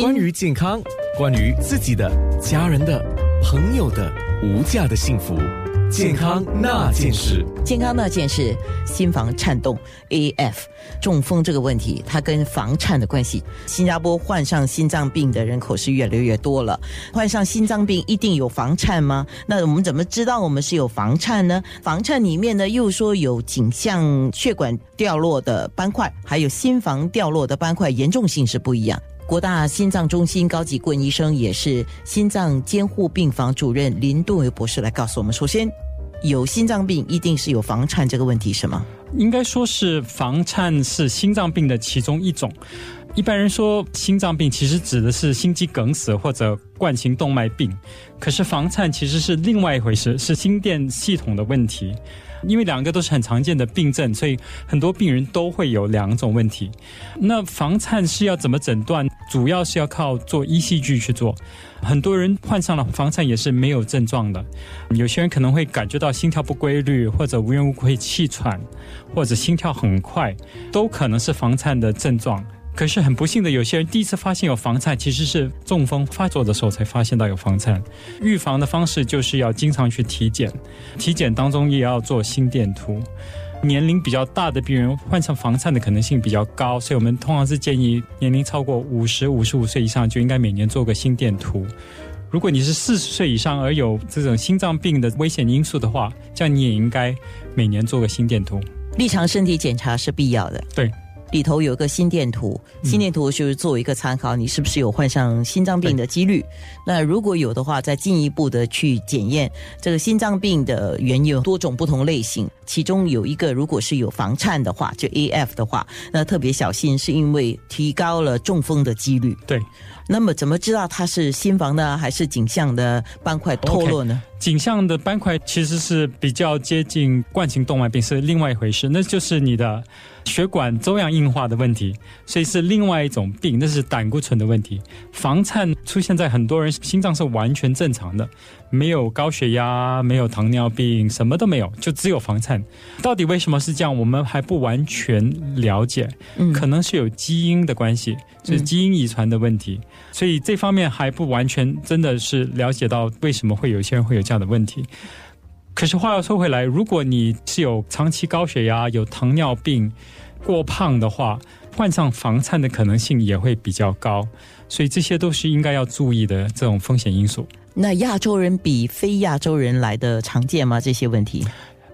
关于健康，关于自己的、家人的、朋友的无价的幸福，健康那件事。健康那件事，心房颤动 （AF） 中风这个问题，它跟房颤的关系。新加坡患上心脏病的人口是越来越多了，患上心脏病一定有房颤吗？那我们怎么知道我们是有房颤呢？房颤里面呢，又说有颈项血管掉落的斑块，还有心房掉落的斑块，严重性是不一样。国大心脏中心高级顾问医生，也是心脏监护病房主任林杜维博士来告诉我们：首先，有心脏病一定是有房颤这个问题，是吗？应该说是房颤是心脏病的其中一种。一般人说心脏病其实指的是心肌梗死或者冠心动脉病，可是房颤其实是另外一回事，是心电系统的问题。因为两个都是很常见的病症，所以很多病人都会有两种问题。那房颤是要怎么诊断？主要是要靠做 ECG 去做。很多人患上了房颤也是没有症状的，有些人可能会感觉到心跳不规律，或者无缘无故会气喘，或者心跳很快，都可能是房颤的症状。可是很不幸的，有些人第一次发现有房颤，其实是中风发作的时候才发现到有房颤。预防的方式就是要经常去体检，体检当中也要做心电图。年龄比较大的病人患上房颤的可能性比较高，所以我们通常是建议年龄超过五十五十五岁以上就应该每年做个心电图。如果你是四十岁以上而有这种心脏病的危险因素的话，这样你也应该每年做个心电图。日常身体检查是必要的。对。里头有个心电图，心电图就是作为一个参考，你是不是有患上心脏病的几率？那如果有的话，再进一步的去检验这个心脏病的原有多种不同类型，其中有一个如果是有房颤的话，就 AF 的话，那特别小心，是因为提高了中风的几率。对。那么怎么知道它是心房的还是颈项的斑块脱落呢？颈项的斑块其实是比较接近冠心动脉病，是另外一回事，那就是你的血管粥样硬化的问题，所以是另外一种病，那是胆固醇的问题。房颤出现在很多人心脏是完全正常的。没有高血压，没有糖尿病，什么都没有，就只有房颤。到底为什么是这样？我们还不完全了解。嗯，可能是有基因的关系，是基因遗传的问题。所以这方面还不完全真的是了解到为什么会有些人会有这样的问题。可是话要说回来，如果你是有长期高血压、有糖尿病、过胖的话，患上房颤的可能性也会比较高。所以这些都是应该要注意的这种风险因素。那亚洲人比非亚洲人来的常见吗？这些问题，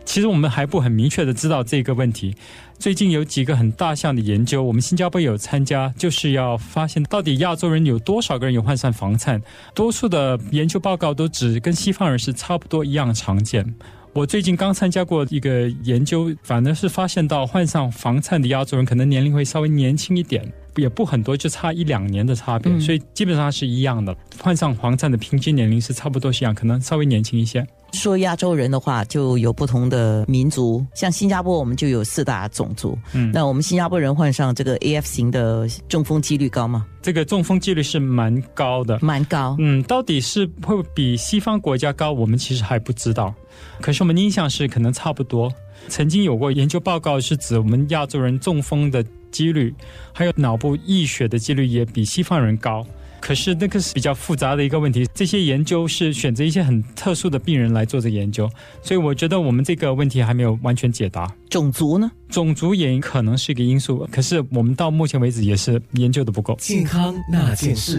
其实我们还不很明确的知道这个问题。最近有几个很大项的研究，我们新加坡有参加，就是要发现到底亚洲人有多少个人有患上房颤。多数的研究报告都指跟西方人是差不多一样常见。我最近刚参加过一个研究，反而是发现到患上房颤的亚洲人可能年龄会稍微年轻一点。也不很多，就差一两年的差别，所以基本上是一样的。患上黄疸的平均年龄是差不多是一样，可能稍微年轻一些。说亚洲人的话，就有不同的民族，像新加坡，我们就有四大种族。嗯，那我们新加坡人患上这个 AF 型的中风几率高吗？这个中风几率是蛮高的，蛮高。嗯，到底是会比西方国家高，我们其实还不知道。可是我们印象是可能差不多。曾经有过研究报告是指我们亚洲人中风的。几率还有脑部溢血的几率也比西方人高，可是那个是比较复杂的一个问题。这些研究是选择一些很特殊的病人来做这研究，所以我觉得我们这个问题还没有完全解答。种族呢？种族也可能是一个因素，可是我们到目前为止也是研究的不够。健康那件事。